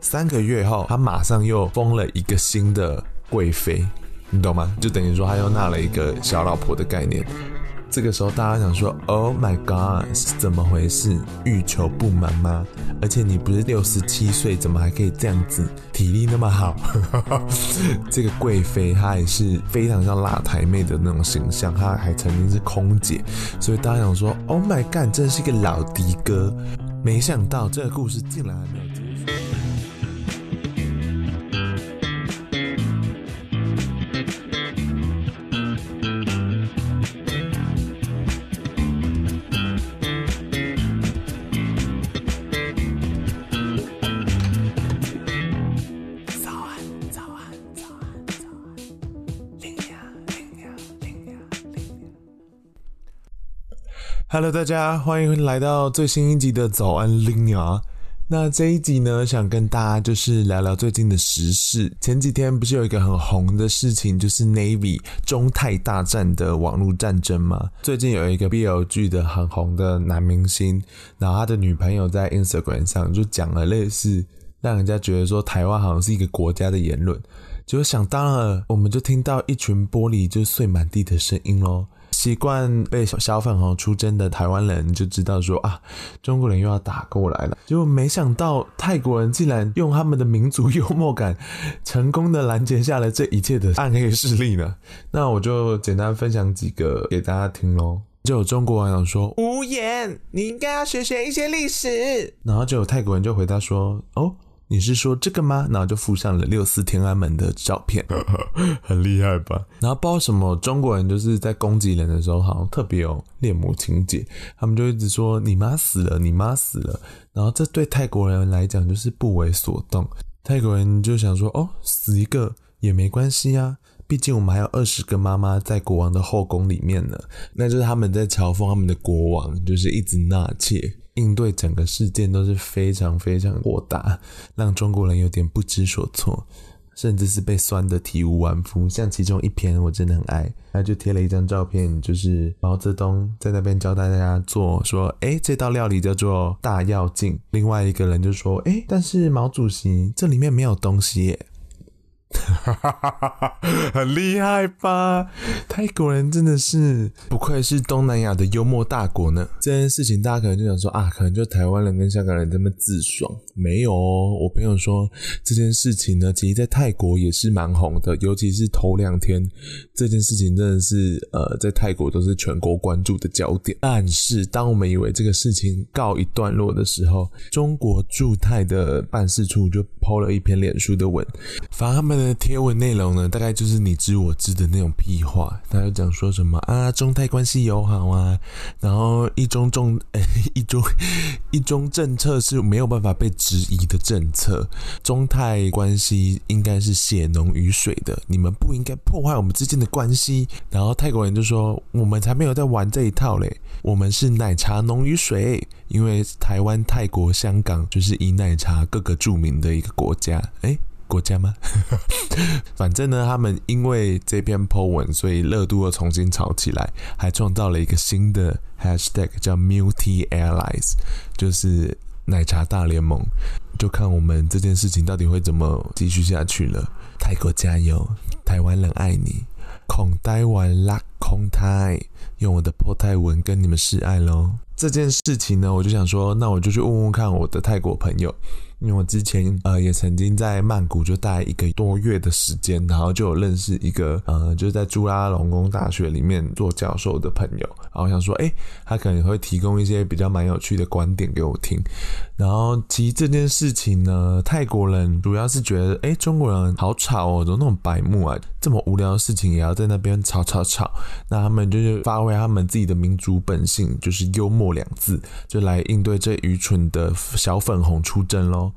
三个月后，他马上又封了一个新的贵妃，你懂吗？就等于说他又纳了一个小老婆的概念。这个时候，大家想说：“Oh my God，是怎么回事？欲求不满吗？而且你不是六十七岁，怎么还可以这样子，体力那么好？” 这个贵妃她也是非常像辣台妹的那种形象，她还曾经是空姐，所以大家想说：“Oh my God，真是一个老的哥。”没想到这个故事竟然还没有 Hello，大家欢迎来到最新一集的早安拎娘。那这一集呢，想跟大家就是聊聊最近的时事。前几天不是有一个很红的事情，就是 Navy 中泰大战的网络战争吗？最近有一个 BL 剧的很红的男明星，然后他的女朋友在 Instagram 上就讲了类似让人家觉得说台湾好像是一个国家的言论，就想当然我们就听到一群玻璃就碎满地的声音喽。习惯被小粉红出征的台湾人就知道说啊，中国人又要打过来了。结果没想到泰国人竟然用他们的民族幽默感，成功的拦截下了这一切的暗黑势力呢。那我就简单分享几个给大家听喽。就有中国网友说无言，你应该要学学一些历史。然后就有泰国人就回答说哦。你是说这个吗？然后就附上了六四天安门的照片，很厉害吧？然后不知道什么中国人就是在攻击人的时候，好像特别有恋母情节，他们就一直说你妈死了，你妈死了。然后这对泰国人来讲就是不为所动，泰国人就想说哦，死一个也没关系啊，毕竟我们还有二十个妈妈在国王的后宫里面呢。那就是他们在嘲讽他们的国王，就是一直纳妾。应对整个事件都是非常非常火大，让中国人有点不知所措，甚至是被酸得体无完肤。像其中一篇我真的很爱，他就贴了一张照片，就是毛泽东在那边教大家做，说：“诶，这道料理叫做大药镜。”另外一个人就说：“诶，但是毛主席这里面没有东西耶。” 很厉害吧？泰国人真的是不愧是东南亚的幽默大国呢。这件事情大家可能就想说啊，可能就台湾人跟香港人这么自爽，没有哦。我朋友说这件事情呢，其实在泰国也是蛮红的，尤其是头两天，这件事情真的是呃，在泰国都是全国关注的焦点。但是当我们以为这个事情告一段落的时候，中国驻泰的办事处就抛了一篇脸书的文，发他们的。贴文内容呢，大概就是你知我知的那种屁话。他就讲说什么啊，中泰关系友好啊，然后一中中诶，一中一中政策是没有办法被质疑的政策。中泰关系应该是血浓于水的，你们不应该破坏我们之间的关系。然后泰国人就说，我们才没有在玩这一套嘞，我们是奶茶浓于水，因为台湾、泰国、香港就是以奶茶各个著名的一个国家，诶。国家吗？反正呢，他们因为这篇 po 文，所以热度又重新炒起来，还创造了一个新的 hashtag 叫 Multi Allies，就是奶茶大联盟。就看我们这件事情到底会怎么继续下去了。泰国加油，台湾人爱你，孔台湾拉孔泰，用我的破泰文跟你们示爱喽。这件事情呢，我就想说，那我就去问问看我的泰国朋友。因为我之前呃也曾经在曼谷就待一个多月的时间，然后就有认识一个呃就是在朱拉隆功大学里面做教授的朋友，然后想说诶，他可能会提供一些比较蛮有趣的观点给我听。然后其实这件事情呢，泰国人主要是觉得诶，中国人好吵哦，怎么那种白目啊，这么无聊的事情也要在那边吵吵吵。那他们就是发挥他们自己的民族本性，就是幽默两字，就来应对这愚蠢的小粉红出征喽。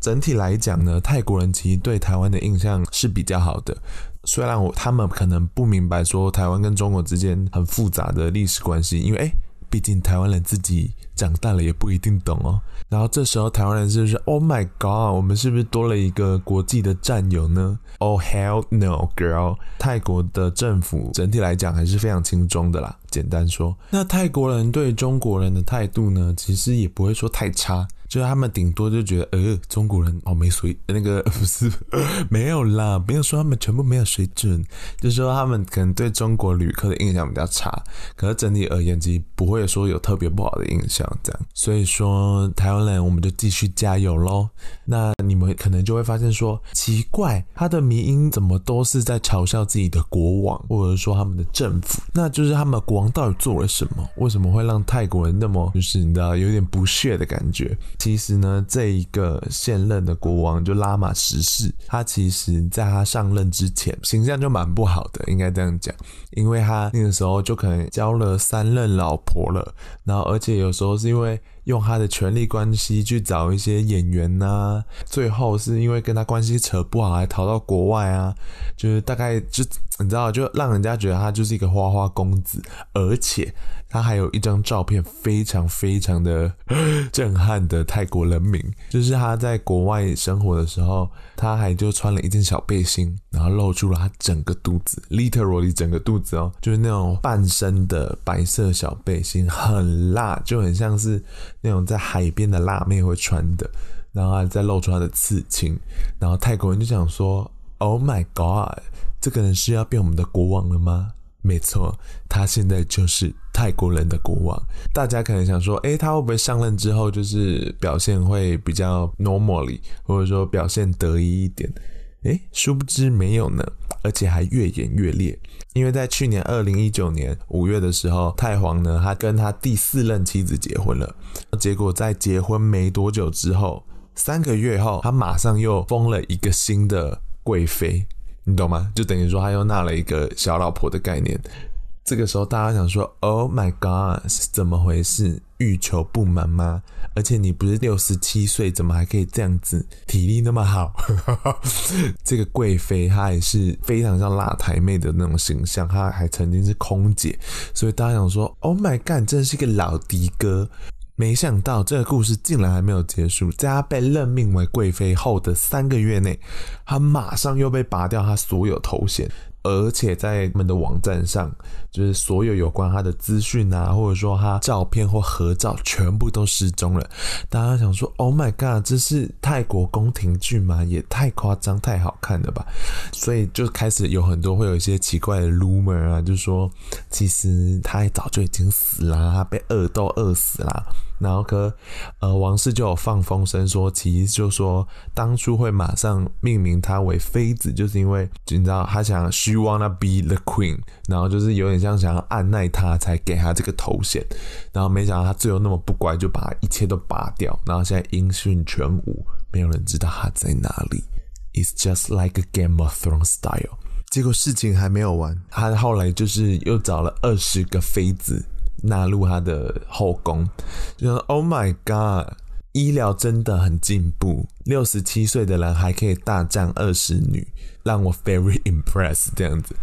整体来讲呢，泰国人其实对台湾的印象是比较好的。虽然我他们可能不明白说台湾跟中国之间很复杂的历史关系，因为诶，毕竟台湾人自己长大了也不一定懂哦。然后这时候台湾人就是 Oh my God，我们是不是多了一个国际的战友呢？Oh hell no, girl！泰国的政府整体来讲还是非常轻松的啦。简单说，那泰国人对中国人的态度呢，其实也不会说太差。就是他们顶多就觉得，呃，中国人哦没水，那个 不是没有啦，没有说他们全部没有水准，就是说他们可能对中国旅客的印象比较差，可是整体而言，其实不会说有特别不好的印象这样。所以说，台湾人我们就继续加油喽。那你们可能就会发现说，奇怪，他的迷音怎么都是在嘲笑自己的国王，或者说他们的政府？那就是他们国王到底做了什么？为什么会让泰国人那么就是你知道有点不屑的感觉？其实呢，这一个现任的国王就拉玛十世，他其实在他上任之前形象就蛮不好的，应该这样讲，因为他那个时候就可能交了三任老婆了，然后而且有时候是因为。用他的权力关系去找一些演员呐、啊，最后是因为跟他关系扯不好，还逃到国外啊，就是大概就你知道，就让人家觉得他就是一个花花公子，而且他还有一张照片非常非常的 震撼的泰国人民，就是他在国外生活的时候，他还就穿了一件小背心，然后露出了他整个肚子，literally 整个肚子哦，就是那种半身的白色小背心，很辣，就很像是。那种在海边的辣妹会穿的，然后还再露出她的刺青，然后泰国人就想说：“Oh my god，这个人是要变我们的国王了吗？”没错，他现在就是泰国人的国王。大家可能想说：“诶，他会不会上任之后就是表现会比较 normally，或者说表现得意一点？”诶，殊不知没有呢，而且还越演越烈。因为在去年二零一九年五月的时候，泰皇呢，他跟他第四任妻子结婚了。结果在结婚没多久之后，三个月后，他马上又封了一个新的贵妃，你懂吗？就等于说他又纳了一个小老婆的概念。这个时候大家想说：“Oh my God，是怎么回事？欲求不满吗？而且你不是六十七岁，怎么还可以这样子，体力那么好？” 这个贵妃她也是非常像辣台妹的那种形象，她还曾经是空姐，所以大家想说：“Oh my God，真的是一个老的哥。”没想到这个故事竟然还没有结束，在她被任命为贵妃后的三个月内，她马上又被拔掉她所有头衔。而且在他们的网站上，就是所有有关他的资讯啊，或者说他照片或合照，全部都失踪了。大家想说，Oh my god，这是泰国宫廷剧吗？也太夸张、太好看了吧！所以就开始有很多会有一些奇怪的 rumor 啊，就说其实他早就已经死了，他被饿都饿死了。然后可，呃，王室就有放风声说，其实就说当初会马上命名她为妃子，就是因为你知道他想 she wanna be the queen，然后就是有点像想要按耐她才给她这个头衔，然后没想到她最后那么不乖，就把一切都拔掉，然后现在音讯全无，没有人知道她在哪里。It's just like a Game of Thrones style。结果事情还没有完，他后来就是又找了二十个妃子。纳入他的后宫，就说 Oh my God，医疗真的很进步，六十七岁的人还可以大战二十女，让我 very impressed 这样子。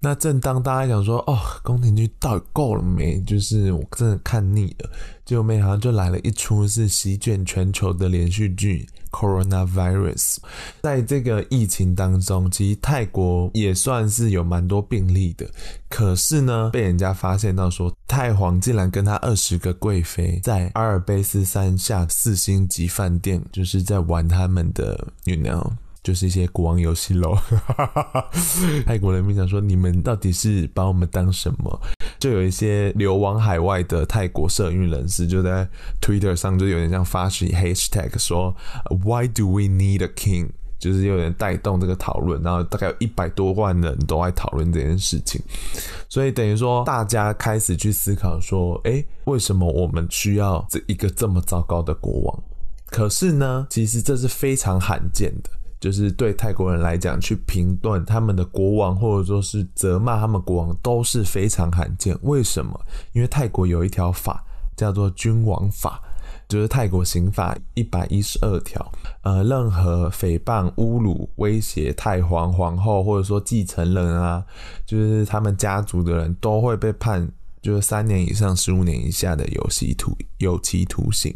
那正当大家想说，哦，宫廷剧到底够了没？就是我真的看腻了，结果没想到就来了一出是席卷全球的连续剧。Coronavirus，在这个疫情当中，其实泰国也算是有蛮多病例的。可是呢，被人家发现到说，泰皇竟然跟他二十个贵妃在阿尔卑斯山下四星级饭店，就是在玩他们的，you know。就是一些国王游戏喽，泰国人民想说，你们到底是把我们当什么？就有一些流亡海外的泰国社运人士就在 Twitter 上就有点像发起 Hashtag 说 Why do we need a king？就是有点带动这个讨论，然后大概有一百多万人都在讨论这件事情，所以等于说大家开始去思考说，诶，为什么我们需要这一个这么糟糕的国王？可是呢，其实这是非常罕见的。就是对泰国人来讲，去评断他们的国王，或者说是责骂他们国王，都是非常罕见。为什么？因为泰国有一条法叫做君王法，就是泰国刑法一百一十二条。呃，任何诽谤、侮辱、威胁太皇、皇后，或者说继承人啊，就是他们家族的人都会被判，就是三年以上十五年以下的有期徒有期徒刑。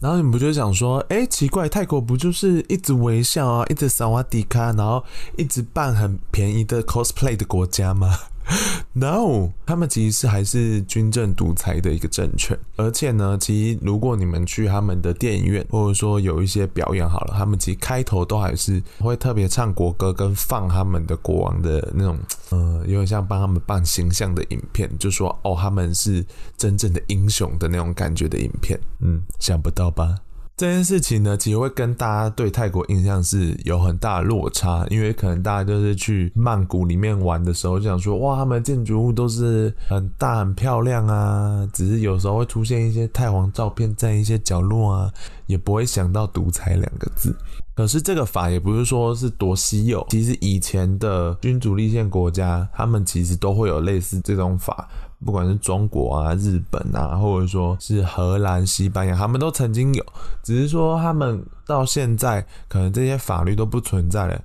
然后你不就想说，哎，奇怪，泰国不就是一直微笑啊，一直萨瓦迪卡，然后一直办很便宜的 cosplay 的国家吗？No，他们其实是还是军政独裁的一个政权，而且呢，其实如果你们去他们的电影院，或者说有一些表演好了，他们其实开头都还是会特别唱国歌跟放他们的国王的那种，呃，有点像帮他们办形象的影片，就说哦，他们是真正的英雄的那种感觉的影片，嗯，想不到吧？这件事情呢，其实会跟大家对泰国印象是有很大的落差，因为可能大家就是去曼谷里面玩的时候，就想说哇，他们建筑物都是很大很漂亮啊，只是有时候会出现一些太皇照片在一些角落啊，也不会想到独裁两个字。可是这个法也不是说是多稀有，其实以前的君主立宪国家，他们其实都会有类似这种法。不管是中国啊、日本啊，或者说是荷兰、西班牙，他们都曾经有，只是说他们到现在可能这些法律都不存在了，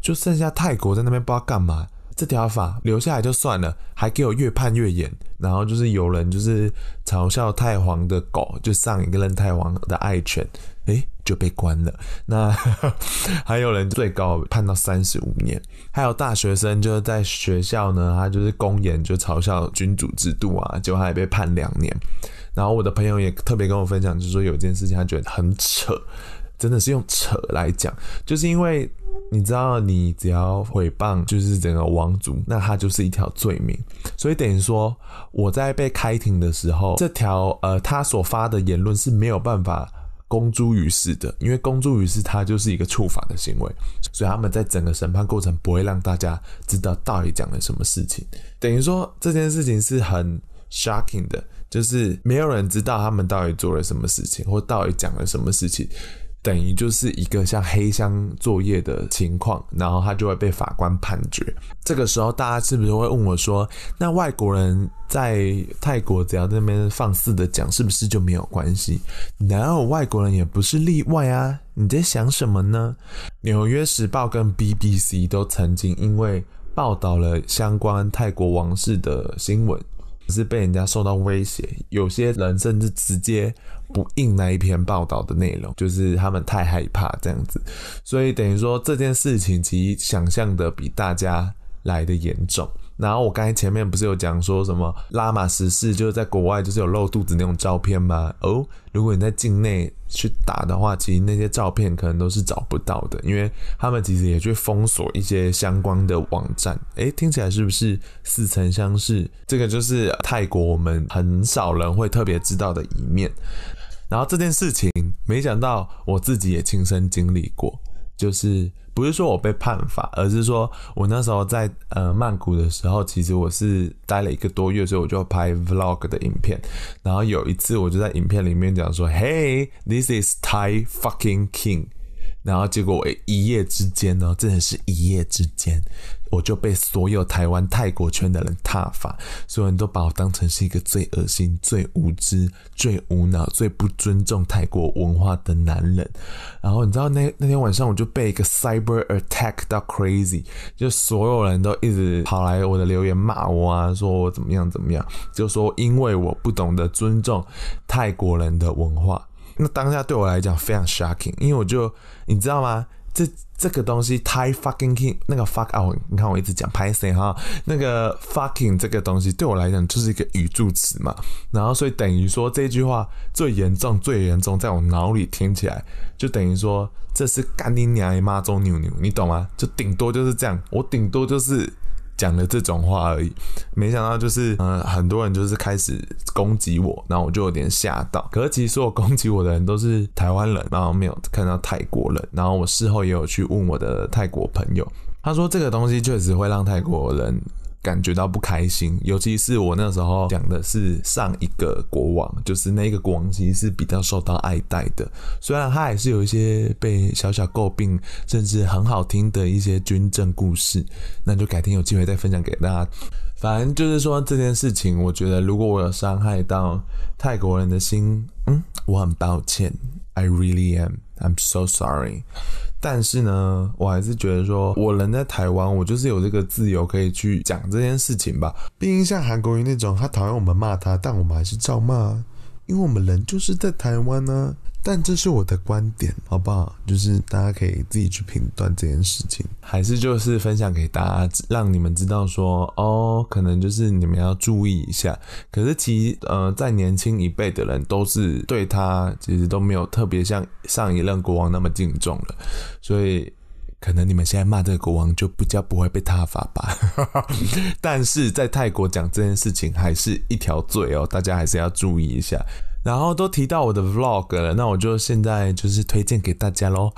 就剩下泰国在那边不知道干嘛。这条法留下来就算了，还给我越判越严。然后就是有人就是嘲笑太皇的狗，就上一个任太皇的爱犬，诶，就被关了。那 还有人最高判到三十五年。还有大学生就是在学校呢，他就是公演就嘲笑君主制度啊，结果他也被判两年。然后我的朋友也特别跟我分享，就是说有一件事情他觉得很扯，真的是用扯来讲，就是因为。你知道，你只要诽谤就是整个王族，那他就是一条罪名。所以等于说，我在被开庭的时候，这条呃他所发的言论是没有办法公诸于世的，因为公诸于世，它就是一个触法的行为。所以他们在整个审判过程不会让大家知道到底讲了什么事情。等于说这件事情是很 shocking 的，就是没有人知道他们到底做了什么事情，或到底讲了什么事情。等于就是一个像黑箱作业的情况，然后他就会被法官判决。这个时候，大家是不是会问我说：“那外国人在泰国只要那边放肆的讲，是不是就没有关系？”然后外国人也不是例外啊！你在想什么呢？《纽约时报》跟 BBC 都曾经因为报道了相关泰国王室的新闻。是被人家受到威胁，有些人甚至直接不印那一篇报道的内容，就是他们太害怕这样子，所以等于说这件事情其实想象的比大家来的严重。然后我刚才前面不是有讲说什么拉玛十世就是在国外就是有露肚子那种照片吗？哦，如果你在境内去打的话，其实那些照片可能都是找不到的，因为他们其实也去封锁一些相关的网站。诶，听起来是不是似曾相识？这个就是泰国我们很少人会特别知道的一面。然后这件事情，没想到我自己也亲身经历过，就是。不是说我被判罚，而是说我那时候在呃曼谷的时候，其实我是待了一个多月，所以我就拍 vlog 的影片。然后有一次，我就在影片里面讲说：“Hey, this is Thai fucking king。”然后结果我一夜之间呢，真的是一夜之间。我就被所有台湾泰国圈的人踏伐，所有人都把我当成是一个最恶心、最无知、最无脑、最不尊重泰国文化的男人。然后你知道那那天晚上我就被一个 cyber attack 到 crazy，就所有人都一直跑来我的留言骂我啊，说我怎么样怎么样，就说因为我不懂得尊重泰国人的文化。那当下对我来讲非常 shocking，因为我就你知道吗？这这个东西，Thai fucking king，那个 fuck 啊，你看我一直讲拍谁哈，那个 fucking 这个东西对我来讲就是一个语助词嘛，然后所以等于说这句话最严重、最严重，在我脑里听起来就等于说这是干你娘的妈祖牛牛，你懂吗？就顶多就是这样，我顶多就是。讲了这种话而已，没想到就是，嗯、很多人就是开始攻击我，然后我就有点吓到。可是其实所有攻击我的人都是台湾人，然后没有看到泰国人。然后我事后也有去问我的泰国朋友，他说这个东西确实会让泰国人。感觉到不开心，尤其是我那时候讲的是上一个国王，就是那个国王其实是比较受到爱戴的，虽然他还是有一些被小小诟病，甚至很好听的一些军政故事，那就改天有机会再分享给大家。反正就是说这件事情，我觉得如果我有伤害到泰国人的心，嗯，我很抱歉，I really am, I'm so sorry。但是呢，我还是觉得说，我人在台湾，我就是有这个自由可以去讲这件事情吧。毕竟像韩国瑜那种，他讨厌我们骂他，但我们还是照骂，因为我们人就是在台湾呢。但这是我的观点，好不好？就是大家可以自己去评断这件事情，还是就是分享给大家，让你们知道说，哦，可能就是你们要注意一下。可是其实，呃，在年轻一辈的人都是对他其实都没有特别像上一任国王那么敬重了，所以可能你们现在骂这个国王就比较不会被他罚吧。但是在泰国讲这件事情还是一条罪哦，大家还是要注意一下。然后都提到我的 vlog 了，那我就现在就是推荐给大家喽。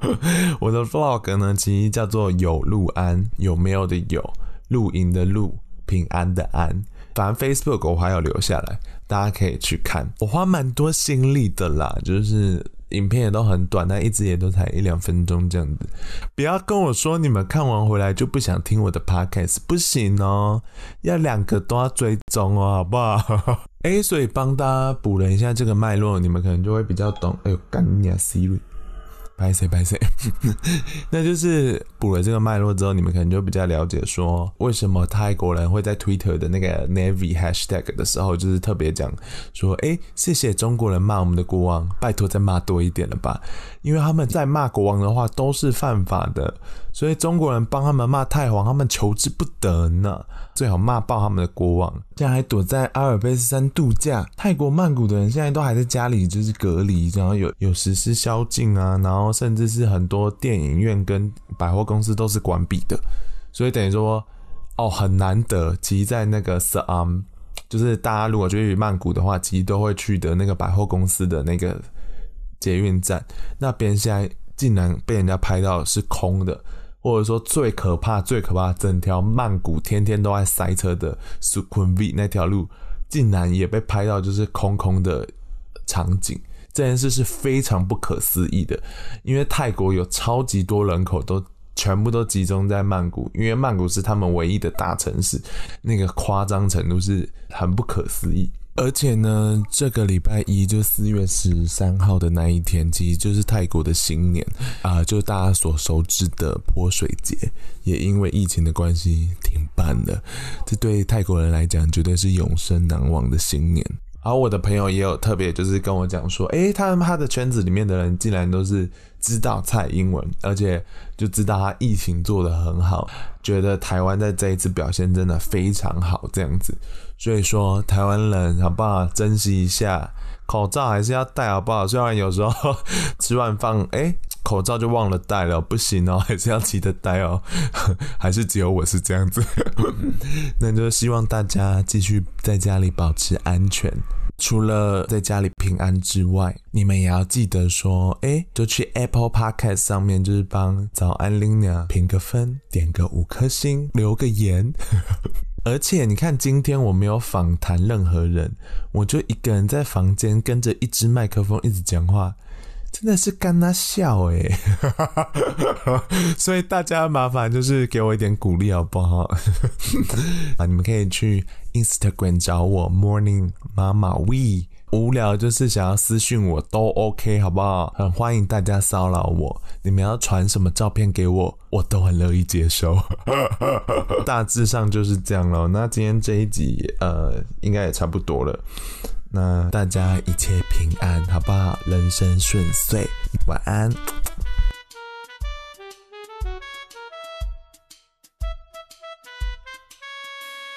我的 vlog 呢，其实叫做有路安，有没有的有，露营的露，平安的安。反正 Facebook 我还有留下来，大家可以去看。我花蛮多心力的啦，就是。影片也都很短，但一直也都才一两分钟这样子。不要跟我说你们看完回来就不想听我的 podcast，不行哦，要两个都要追踪哦，好不好？哎、所以帮大家补了一下这个脉络，你们可能就会比较懂。哎呦，干你啊，Siri。拍谁拍谁，那就是补了这个脉络之后，你们可能就比较了解说，为什么泰国人会在 Twitter 的那个 Navy Hashtag 的时候，就是特别讲说，哎，谢谢中国人骂我们的国王，拜托再骂多一点了吧，因为他们在骂国王的话都是犯法的，所以中国人帮他们骂泰皇，他们求之不得呢。最好骂爆他们的国王，现在还躲在阿尔卑斯山度假。泰国曼谷的人现在都还在家里，就是隔离，然后有有实施宵禁啊，然后甚至是很多电影院跟百货公司都是关闭的。所以等于说，哦，很难得。其实，在那个 s a m 就是大家如果去曼谷的话，其实都会去的那个百货公司的那个捷运站，那边现在竟然被人家拍到是空的。或者说最可怕、最可怕，整条曼谷天天都在塞车的 Sukhumvit 那条路，竟然也被拍到就是空空的场景，这件事是非常不可思议的。因为泰国有超级多人口，都全部都集中在曼谷，因为曼谷是他们唯一的大城市，那个夸张程度是很不可思议。而且呢，这个礼拜一就四月十三号的那一天，其实就是泰国的新年啊、就大家所熟知的泼水节，也因为疫情的关系停办了。这对泰国人来讲，绝对是永生难忘的新年。而我的朋友也有特别就是跟我讲说，诶，他们他的圈子里面的人竟然都是知道蔡英文，而且就知道他疫情做得很好，觉得台湾在这一次表现真的非常好，这样子。所以说，台湾人好不好？珍惜一下口罩，还是要戴好不好？虽然有时候 吃完饭，哎，口罩就忘了戴了，不行哦，还是要记得戴哦。还是只有我是这样子？那就希望大家继续在家里保持安全。除了在家里平安之外，你们也要记得说，哎，就去 Apple Podcast 上面，就是帮早安 Lina 评个分，点个五颗星，留个言。而且你看，今天我没有访谈任何人，我就一个人在房间跟着一支麦克风一直讲话，真的是干他笑诶。所以大家麻烦就是给我一点鼓励好不好？啊，你们可以去 Instagram 找我 Morning 妈妈 We。无聊就是想要私讯我都 OK 好不好？很欢迎大家骚扰我，你们要传什么照片给我，我都很乐意接受。大致上就是这样咯。那今天这一集呃，应该也差不多了。那大家一切平安好不好？人生顺遂，晚安。